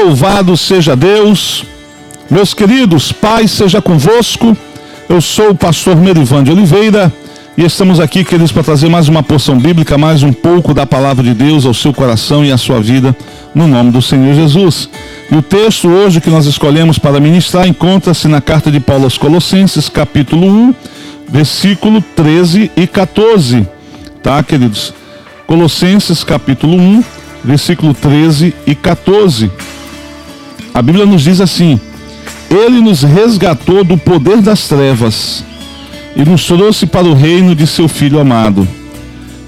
Louvado seja Deus. Meus queridos, paz seja convosco. Eu sou o pastor Merivan de Oliveira e estamos aqui, queridos, para trazer mais uma porção bíblica, mais um pouco da palavra de Deus ao seu coração e à sua vida, no nome do Senhor Jesus. E o texto hoje que nós escolhemos para ministrar encontra-se na carta de Paulo aos Colossenses, capítulo 1, versículo 13 e 14. Tá, queridos? Colossenses, capítulo 1, versículo 13 e 14. A Bíblia nos diz assim: Ele nos resgatou do poder das trevas e nos trouxe para o reino de seu Filho amado,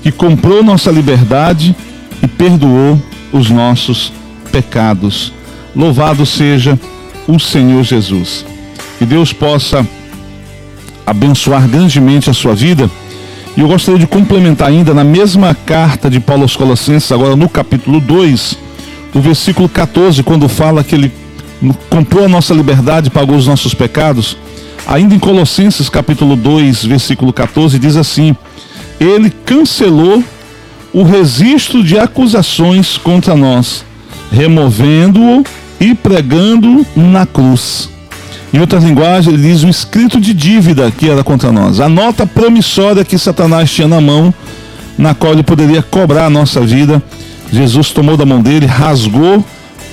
que comprou nossa liberdade e perdoou os nossos pecados. Louvado seja o Senhor Jesus. Que Deus possa abençoar grandemente a sua vida. E eu gostaria de complementar ainda na mesma carta de Paulo aos Colossenses, agora no capítulo 2, o versículo 14, quando fala que ele comprou a nossa liberdade, pagou os nossos pecados. Ainda em Colossenses capítulo 2, versículo 14, diz assim: Ele cancelou o registro de acusações contra nós, removendo-o e pregando na cruz. Em outras linguagens, ele diz o escrito de dívida que era contra nós, a nota promissória que Satanás tinha na mão, na qual ele poderia cobrar a nossa vida. Jesus tomou da mão dele, rasgou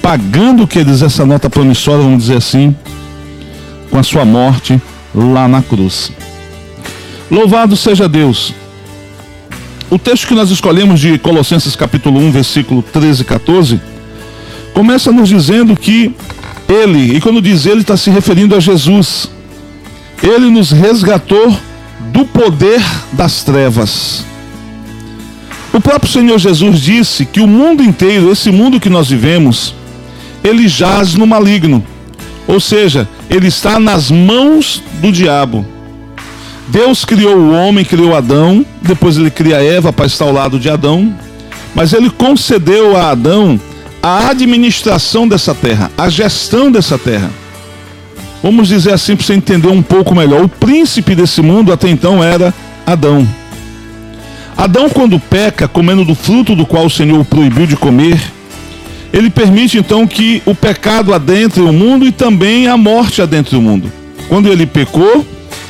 pagando que eles essa nota promissória, vamos dizer assim, com a sua morte lá na cruz. Louvado seja Deus. O texto que nós escolhemos de Colossenses capítulo 1, versículo 13 e 14, começa nos dizendo que ele, e quando diz ele, está se referindo a Jesus, ele nos resgatou do poder das trevas. O próprio Senhor Jesus disse que o mundo inteiro, esse mundo que nós vivemos, ele jaz no maligno. Ou seja, ele está nas mãos do diabo. Deus criou o homem, criou Adão, depois ele cria Eva para estar ao lado de Adão, mas ele concedeu a Adão a administração dessa terra, a gestão dessa terra. Vamos dizer assim para você entender um pouco melhor. O príncipe desse mundo até então era Adão. Adão, quando peca, comendo do fruto do qual o Senhor o proibiu de comer, ele permite então que o pecado adentre o mundo e também a morte adentre o mundo. Quando ele pecou,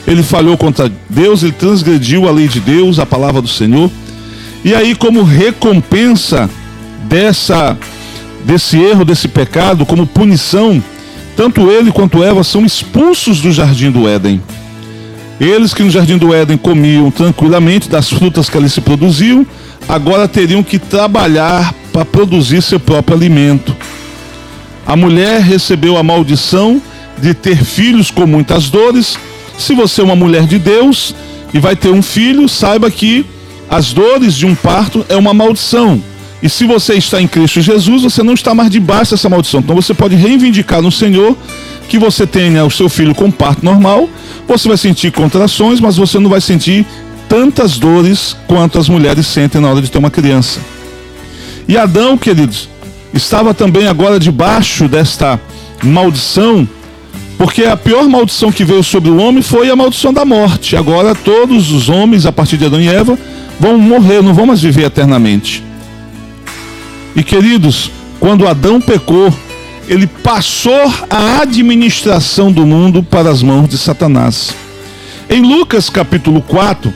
ele falhou contra Deus, ele transgrediu a lei de Deus, a palavra do Senhor. E aí, como recompensa dessa desse erro, desse pecado, como punição, tanto ele quanto Eva são expulsos do jardim do Éden. Eles que no jardim do Éden comiam tranquilamente das frutas que ali se produziam, agora teriam que trabalhar produzir seu próprio alimento. A mulher recebeu a maldição de ter filhos com muitas dores. Se você é uma mulher de Deus e vai ter um filho, saiba que as dores de um parto é uma maldição. E se você está em Cristo Jesus, você não está mais debaixo dessa maldição. Então você pode reivindicar no Senhor que você tenha o seu filho com parto normal. Você vai sentir contrações, mas você não vai sentir tantas dores quanto as mulheres sentem na hora de ter uma criança. E Adão, queridos, estava também agora debaixo desta maldição, porque a pior maldição que veio sobre o homem foi a maldição da morte. Agora todos os homens, a partir de Adão e Eva, vão morrer, não vão mais viver eternamente. E queridos, quando Adão pecou, ele passou a administração do mundo para as mãos de Satanás. Em Lucas capítulo 4,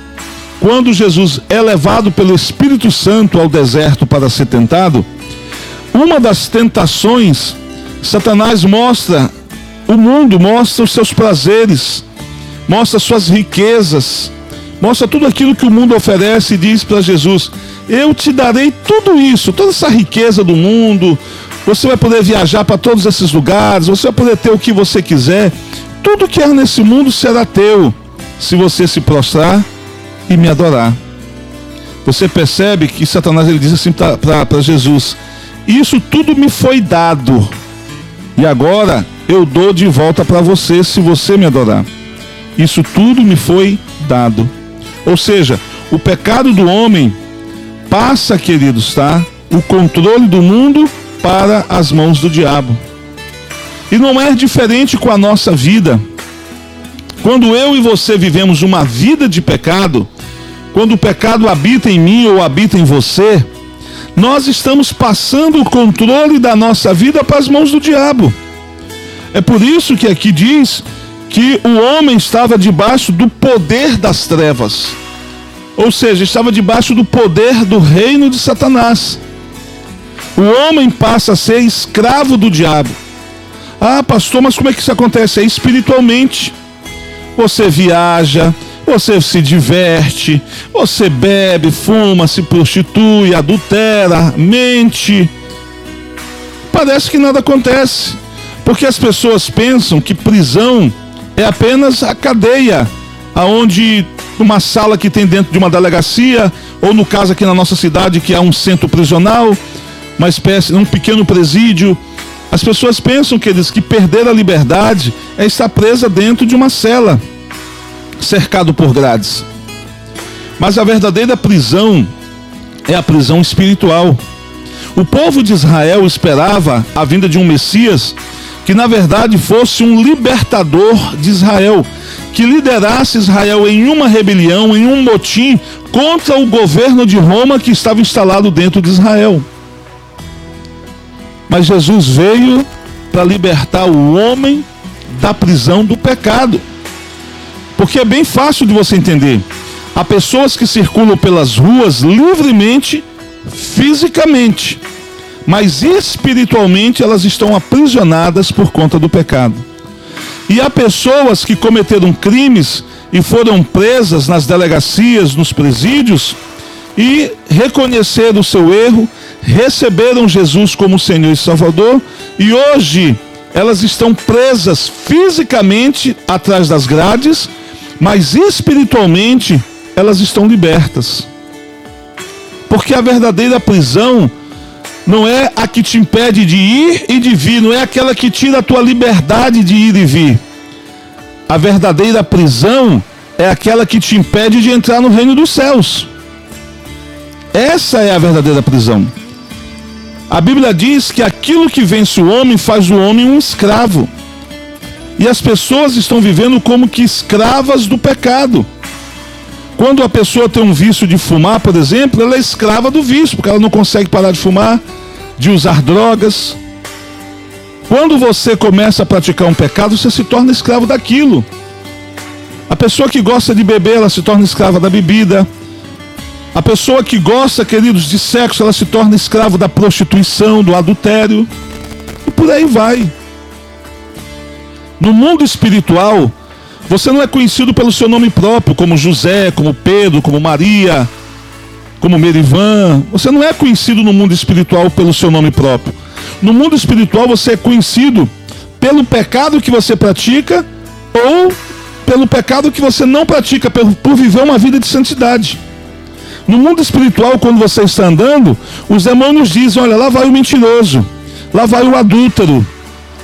quando Jesus é levado pelo Espírito Santo ao deserto para ser tentado, uma das tentações, Satanás mostra o mundo, mostra os seus prazeres, mostra suas riquezas, mostra tudo aquilo que o mundo oferece e diz para Jesus: Eu te darei tudo isso, toda essa riqueza do mundo. Você vai poder viajar para todos esses lugares, você vai poder ter o que você quiser. Tudo que há nesse mundo será teu, se você se prostrar e me adorar. Você percebe que Satanás ele diz assim para Jesus: Isso tudo me foi dado, e agora eu dou de volta para você se você me adorar. Isso tudo me foi dado. Ou seja, o pecado do homem passa, queridos, tá? O controle do mundo para as mãos do diabo. E não é diferente com a nossa vida. Quando eu e você vivemos uma vida de pecado, quando o pecado habita em mim ou habita em você, nós estamos passando o controle da nossa vida para as mãos do diabo. É por isso que aqui diz que o homem estava debaixo do poder das trevas. Ou seja, estava debaixo do poder do reino de Satanás. O homem passa a ser escravo do diabo. Ah, pastor, mas como é que isso acontece? É espiritualmente. Você viaja, você se diverte, você bebe, fuma, se prostitui, adultera, mente. Parece que nada acontece, porque as pessoas pensam que prisão é apenas a cadeia, aonde uma sala que tem dentro de uma delegacia, ou no caso aqui na nossa cidade que é um centro prisional, uma espécie, um pequeno presídio. As pessoas pensam que eles que perder a liberdade é estar presa dentro de uma cela cercado por grades. Mas a verdadeira prisão é a prisão espiritual. O povo de Israel esperava a vinda de um Messias que, na verdade, fosse um libertador de Israel, que liderasse Israel em uma rebelião, em um motim contra o governo de Roma que estava instalado dentro de Israel. Mas Jesus veio para libertar o homem da prisão do pecado. Porque é bem fácil de você entender. Há pessoas que circulam pelas ruas livremente, fisicamente, mas espiritualmente elas estão aprisionadas por conta do pecado. E há pessoas que cometeram crimes e foram presas nas delegacias, nos presídios, e reconheceram o seu erro, receberam Jesus como Senhor e Salvador, e hoje elas estão presas fisicamente atrás das grades mas espiritualmente elas estão libertas. Porque a verdadeira prisão não é a que te impede de ir e de vir, não é aquela que tira a tua liberdade de ir e vir. A verdadeira prisão é aquela que te impede de entrar no reino dos céus. Essa é a verdadeira prisão. A Bíblia diz que aquilo que vence o homem faz o homem um escravo. E as pessoas estão vivendo como que escravas do pecado. Quando a pessoa tem um vício de fumar, por exemplo, ela é escrava do vício, porque ela não consegue parar de fumar, de usar drogas. Quando você começa a praticar um pecado, você se torna escravo daquilo. A pessoa que gosta de beber, ela se torna escrava da bebida. A pessoa que gosta, queridos, de sexo, ela se torna escravo da prostituição, do adultério. E por aí vai. No mundo espiritual, você não é conhecido pelo seu nome próprio, como José, como Pedro, como Maria, como Merivan. Você não é conhecido no mundo espiritual pelo seu nome próprio. No mundo espiritual, você é conhecido pelo pecado que você pratica ou pelo pecado que você não pratica, por viver uma vida de santidade. No mundo espiritual, quando você está andando, os demônios dizem: olha, lá vai o mentiroso, lá vai o adúltero,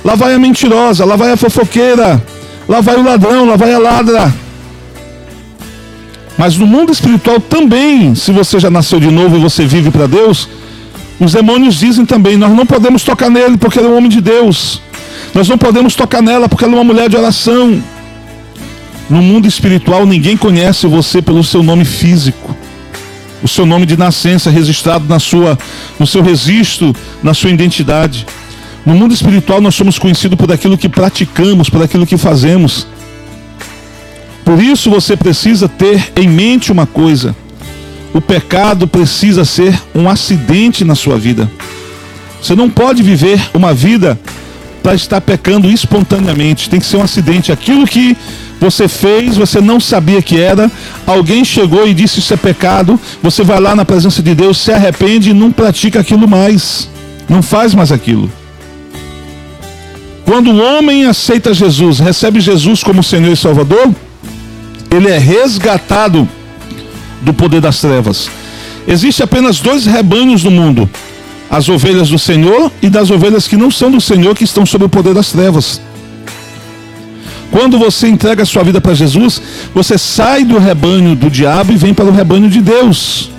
Lá vai a mentirosa, lá vai a fofoqueira, lá vai o ladrão, lá vai a ladra. Mas no mundo espiritual também, se você já nasceu de novo e você vive para Deus, os demônios dizem também: nós não podemos tocar nele porque ele é um homem de Deus. Nós não podemos tocar nela porque ela é uma mulher de oração. No mundo espiritual, ninguém conhece você pelo seu nome físico, o seu nome de nascença registrado na sua, no seu registro, na sua identidade. No mundo espiritual nós somos conhecidos por aquilo que praticamos, por aquilo que fazemos. Por isso você precisa ter em mente uma coisa: o pecado precisa ser um acidente na sua vida. Você não pode viver uma vida para estar pecando espontaneamente. Tem que ser um acidente. Aquilo que você fez, você não sabia que era, alguém chegou e disse isso é pecado, você vai lá na presença de Deus, se arrepende e não pratica aquilo mais. Não faz mais aquilo. Quando o homem aceita Jesus, recebe Jesus como Senhor e Salvador, ele é resgatado do poder das trevas. Existem apenas dois rebanhos no mundo: as ovelhas do Senhor e das ovelhas que não são do Senhor, que estão sob o poder das trevas. Quando você entrega a sua vida para Jesus, você sai do rebanho do diabo e vem para o rebanho de Deus.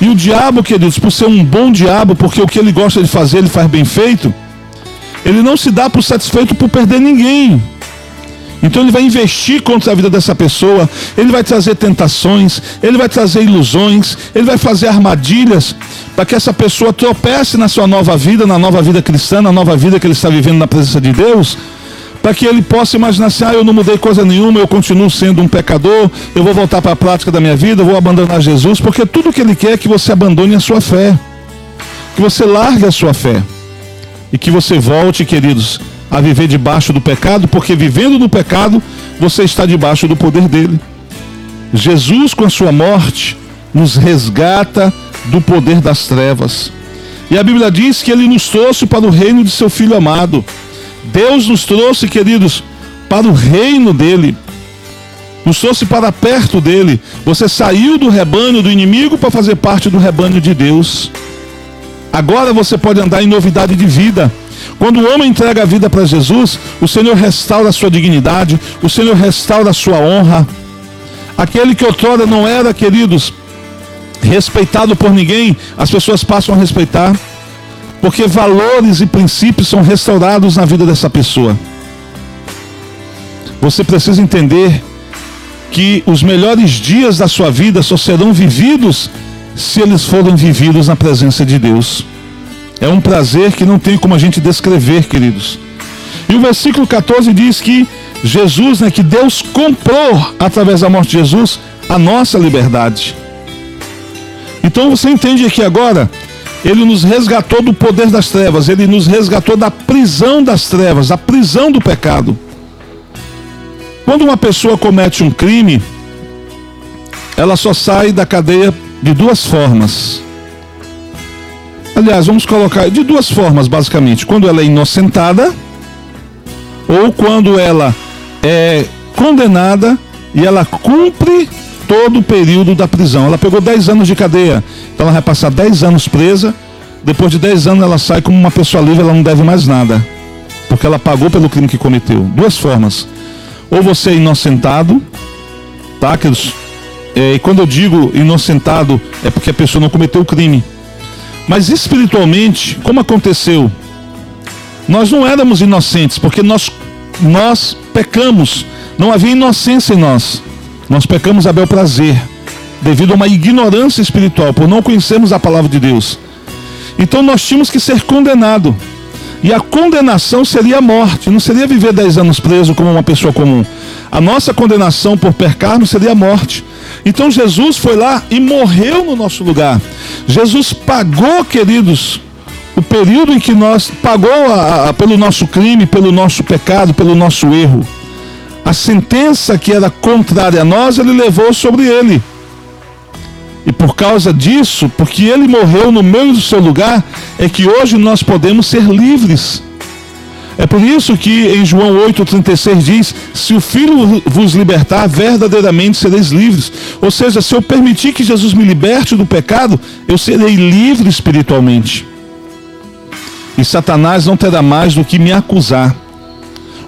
E o diabo, queridos, por ser um bom diabo, porque o que ele gosta de fazer, ele faz bem feito, ele não se dá por satisfeito por perder ninguém. Então ele vai investir contra a vida dessa pessoa, ele vai trazer tentações, ele vai trazer ilusões, ele vai fazer armadilhas para que essa pessoa tropece na sua nova vida, na nova vida cristã, na nova vida que ele está vivendo na presença de Deus, para que ele possa imaginar assim: ah, eu não mudei coisa nenhuma, eu continuo sendo um pecador, eu vou voltar para a prática da minha vida, eu vou abandonar Jesus, porque tudo que ele quer é que você abandone a sua fé, que você largue a sua fé e que você volte, queridos, a viver debaixo do pecado, porque vivendo no pecado, você está debaixo do poder dele. Jesus, com a sua morte, nos resgata do poder das trevas. E a Bíblia diz que ele nos trouxe para o reino de seu filho amado. Deus nos trouxe, queridos, para o reino dele. Nos trouxe para perto dele. Você saiu do rebanho do inimigo para fazer parte do rebanho de Deus. Agora você pode andar em novidade de vida. Quando o homem entrega a vida para Jesus, o Senhor restaura a sua dignidade, o Senhor restaura a sua honra. Aquele que outrora não era, queridos, respeitado por ninguém, as pessoas passam a respeitar, porque valores e princípios são restaurados na vida dessa pessoa. Você precisa entender que os melhores dias da sua vida só serão vividos se eles forem vividos na presença de Deus. É um prazer que não tem como a gente descrever, queridos. E o versículo 14 diz que Jesus, né, que Deus comprou através da morte de Jesus a nossa liberdade. Então você entende aqui agora, ele nos resgatou do poder das trevas, ele nos resgatou da prisão das trevas, da prisão do pecado. Quando uma pessoa comete um crime, ela só sai da cadeia de duas formas. Aliás, vamos colocar de duas formas, basicamente. Quando ela é inocentada, ou quando ela é condenada e ela cumpre todo o período da prisão. Ela pegou 10 anos de cadeia, então ela vai passar 10 anos presa. Depois de 10 anos ela sai como uma pessoa livre, ela não deve mais nada, porque ela pagou pelo crime que cometeu. Duas formas: ou você é inocentado, tá? É, e quando eu digo inocentado, é porque a pessoa não cometeu o crime. Mas espiritualmente, como aconteceu? Nós não éramos inocentes, porque nós, nós pecamos. Não havia inocência em nós. Nós pecamos a bel prazer, devido a uma ignorância espiritual, por não conhecermos a palavra de Deus. Então nós tínhamos que ser condenados. E a condenação seria a morte, não seria viver 10 anos preso como uma pessoa comum. A nossa condenação por pecarmos seria a morte. Então Jesus foi lá e morreu no nosso lugar. Jesus pagou, queridos, o período em que nós pagou a, a, pelo nosso crime, pelo nosso pecado, pelo nosso erro. A sentença que era contrária a nós, ele levou sobre ele. E por causa disso, porque ele morreu no meio do seu lugar, é que hoje nós podemos ser livres. É por isso que em João 8,36 diz: Se o Filho vos libertar, verdadeiramente sereis livres. Ou seja, se eu permitir que Jesus me liberte do pecado, eu serei livre espiritualmente. E Satanás não terá mais do que me acusar.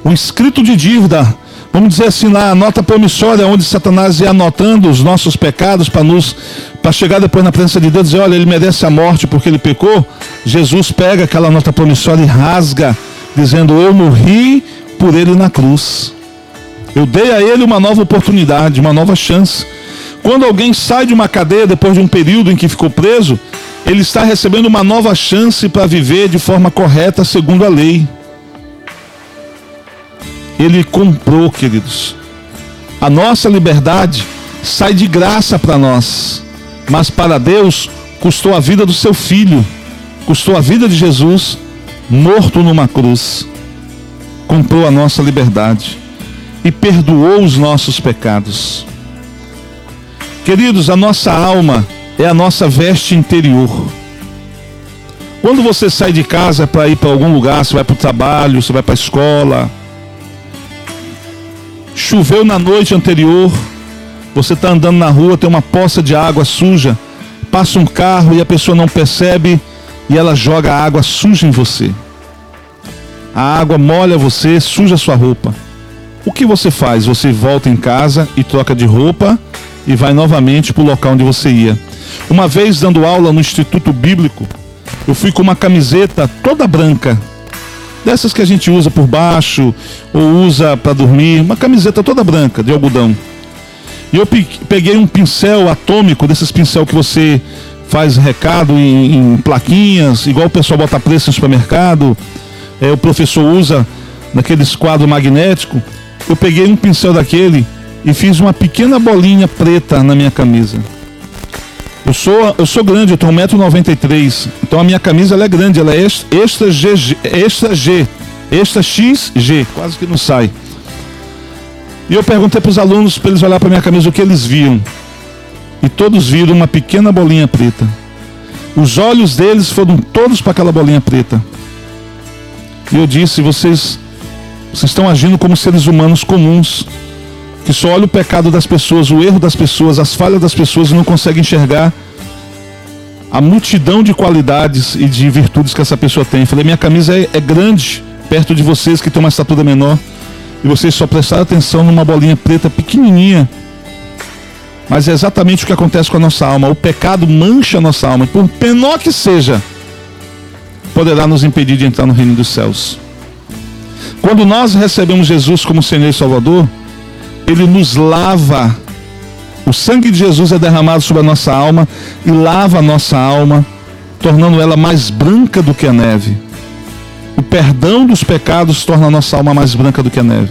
O escrito de dívida, vamos dizer assim lá, a nota promissória, onde Satanás ia anotando os nossos pecados para nos para chegar depois na presença de Deus e dizer, olha, ele merece a morte porque ele pecou. Jesus pega aquela nota promissória e rasga dizendo: Eu morri por ele na cruz. Eu dei a ele uma nova oportunidade, uma nova chance. Quando alguém sai de uma cadeia depois de um período em que ficou preso, ele está recebendo uma nova chance para viver de forma correta segundo a lei. Ele comprou, queridos. A nossa liberdade sai de graça para nós, mas para Deus custou a vida do seu filho, custou a vida de Jesus morto numa cruz, comprou a nossa liberdade e perdoou os nossos pecados. Queridos, a nossa alma é a nossa veste interior. Quando você sai de casa para ir para algum lugar, você vai para o trabalho, você vai para a escola, choveu na noite anterior, você está andando na rua, tem uma poça de água suja, passa um carro e a pessoa não percebe e ela joga água suja em você. A água molha você, suja sua roupa. O que você faz? Você volta em casa e troca de roupa e vai novamente para o local onde você ia. Uma vez dando aula no Instituto Bíblico, eu fui com uma camiseta toda branca. dessas que a gente usa por baixo ou usa para dormir, uma camiseta toda branca de algodão. E eu peguei um pincel atômico, desses pincel que você faz recado em, em plaquinhas, igual o pessoal bota preço no supermercado, é, o professor usa naqueles quadros magnéticos. Eu peguei um pincel daquele e fiz uma pequena bolinha preta na minha camisa. Eu sou, eu sou grande, eu tenho 1,93m. Então a minha camisa ela é grande, ela é extra G, extra G, extra XG, quase que não sai. E eu perguntei para os alunos para eles olhar para minha camisa o que eles viam. E todos viram uma pequena bolinha preta. Os olhos deles foram todos para aquela bolinha preta. E eu disse: vocês, vocês estão agindo como seres humanos comuns que só olha o pecado das pessoas, o erro das pessoas, as falhas das pessoas e não consegue enxergar a multidão de qualidades e de virtudes que essa pessoa tem. Falei, minha camisa é, é grande perto de vocês que tem uma estatura menor e vocês só prestaram atenção numa bolinha preta pequenininha. Mas é exatamente o que acontece com a nossa alma. O pecado mancha a nossa alma, e por menor que seja, poderá nos impedir de entrar no reino dos céus. Quando nós recebemos Jesus como Senhor e Salvador, ele nos lava. O sangue de Jesus é derramado sobre a nossa alma e lava a nossa alma, tornando ela mais branca do que a neve. O perdão dos pecados torna a nossa alma mais branca do que a neve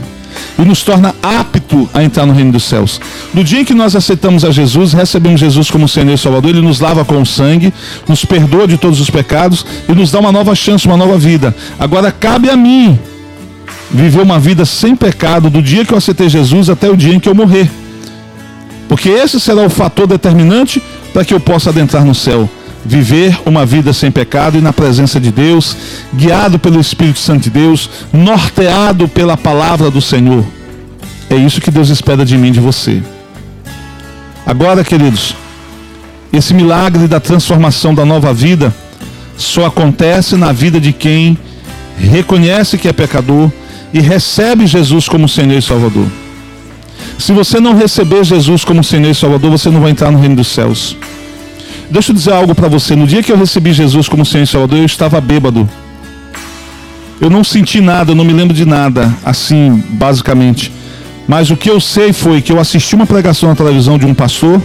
e nos torna apto a entrar no reino dos céus. No dia em que nós aceitamos a Jesus, recebemos Jesus como Senhor e Salvador, Ele nos lava com o sangue, nos perdoa de todos os pecados e nos dá uma nova chance, uma nova vida. Agora cabe a mim viver uma vida sem pecado do dia que eu aceitei Jesus até o dia em que eu morrer. Porque esse será o fator determinante para que eu possa adentrar no céu. Viver uma vida sem pecado e na presença de Deus, guiado pelo Espírito Santo de Deus, norteado pela palavra do Senhor. É isso que Deus espera de mim de você. Agora, queridos, esse milagre da transformação da nova vida só acontece na vida de quem reconhece que é pecador e recebe Jesus como Senhor e Salvador. Se você não receber Jesus como Senhor e Salvador, você não vai entrar no reino dos céus. Deixa eu dizer algo para você. No dia que eu recebi Jesus como Senhor e Salvador, eu estava bêbado. Eu não senti nada, eu não me lembro de nada, assim, basicamente. Mas o que eu sei foi que eu assisti uma pregação na televisão de um pastor,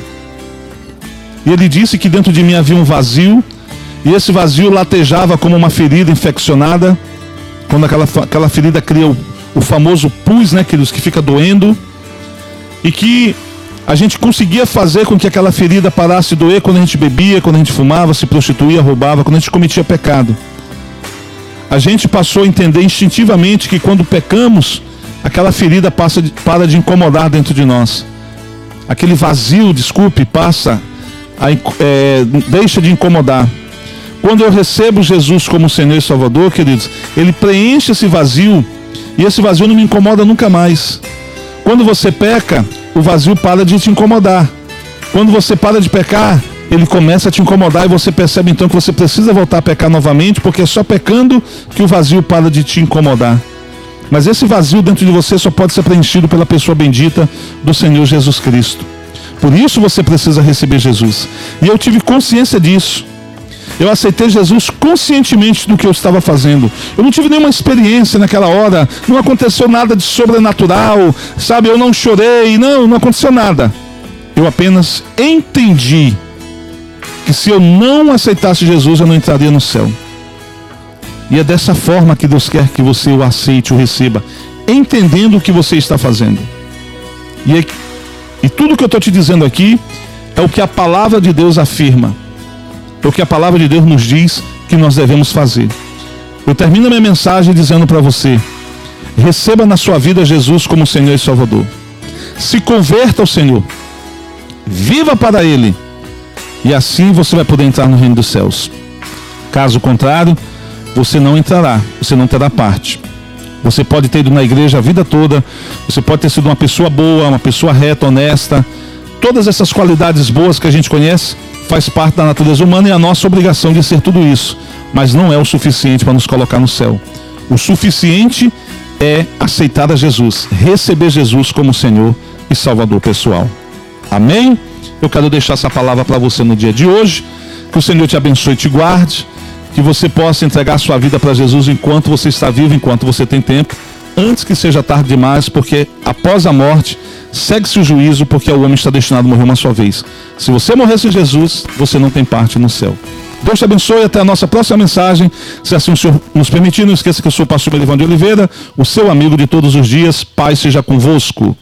e ele disse que dentro de mim havia um vazio, e esse vazio latejava como uma ferida infeccionada, quando aquela, aquela ferida cria o, o famoso pus, né, queridos, que fica doendo, e que a gente conseguia fazer com que aquela ferida parasse de doer quando a gente bebia, quando a gente fumava, se prostituía, roubava, quando a gente cometia pecado. A gente passou a entender instintivamente que quando pecamos, aquela ferida passa de, para de incomodar dentro de nós. Aquele vazio, desculpe, passa, a, é, deixa de incomodar. Quando eu recebo Jesus como Senhor e Salvador, queridos, Ele preenche esse vazio e esse vazio não me incomoda nunca mais. Quando você peca, o vazio para de te incomodar. Quando você para de pecar, ele começa a te incomodar e você percebe então que você precisa voltar a pecar novamente, porque é só pecando que o vazio para de te incomodar. Mas esse vazio dentro de você só pode ser preenchido pela pessoa bendita do Senhor Jesus Cristo. Por isso você precisa receber Jesus. E eu tive consciência disso. Eu aceitei Jesus conscientemente do que eu estava fazendo. Eu não tive nenhuma experiência naquela hora. Não aconteceu nada de sobrenatural. Sabe, eu não chorei. Não, não aconteceu nada. Eu apenas entendi que se eu não aceitasse Jesus, eu não entraria no céu. E é dessa forma que Deus quer que você o aceite, o receba, entendendo o que você está fazendo. E, é, e tudo que eu estou te dizendo aqui é o que a palavra de Deus afirma o que a palavra de Deus nos diz que nós devemos fazer. Eu termino minha mensagem dizendo para você: receba na sua vida Jesus como Senhor e Salvador. Se converta ao Senhor. Viva para Ele. E assim você vai poder entrar no reino dos céus. Caso contrário, você não entrará, você não terá parte. Você pode ter ido na igreja a vida toda, você pode ter sido uma pessoa boa, uma pessoa reta, honesta, todas essas qualidades boas que a gente conhece, faz parte da natureza humana e a nossa obrigação de ser tudo isso, mas não é o suficiente para nos colocar no céu. O suficiente é aceitar a Jesus, receber Jesus como Senhor e Salvador pessoal. Amém? Eu quero deixar essa palavra para você no dia de hoje. Que o Senhor te abençoe e te guarde. que você possa entregar sua vida para Jesus enquanto você está vivo, enquanto você tem tempo, antes que seja tarde demais, porque após a morte segue-se o juízo, porque o homem está destinado a morrer uma só vez. Se você morrer sem Jesus, você não tem parte no céu. Deus te abençoe até a nossa próxima mensagem. Se assim o Senhor nos permitir, não esqueça que eu sou o pastor Melivão de Oliveira, o seu amigo de todos os dias. Pai seja convosco.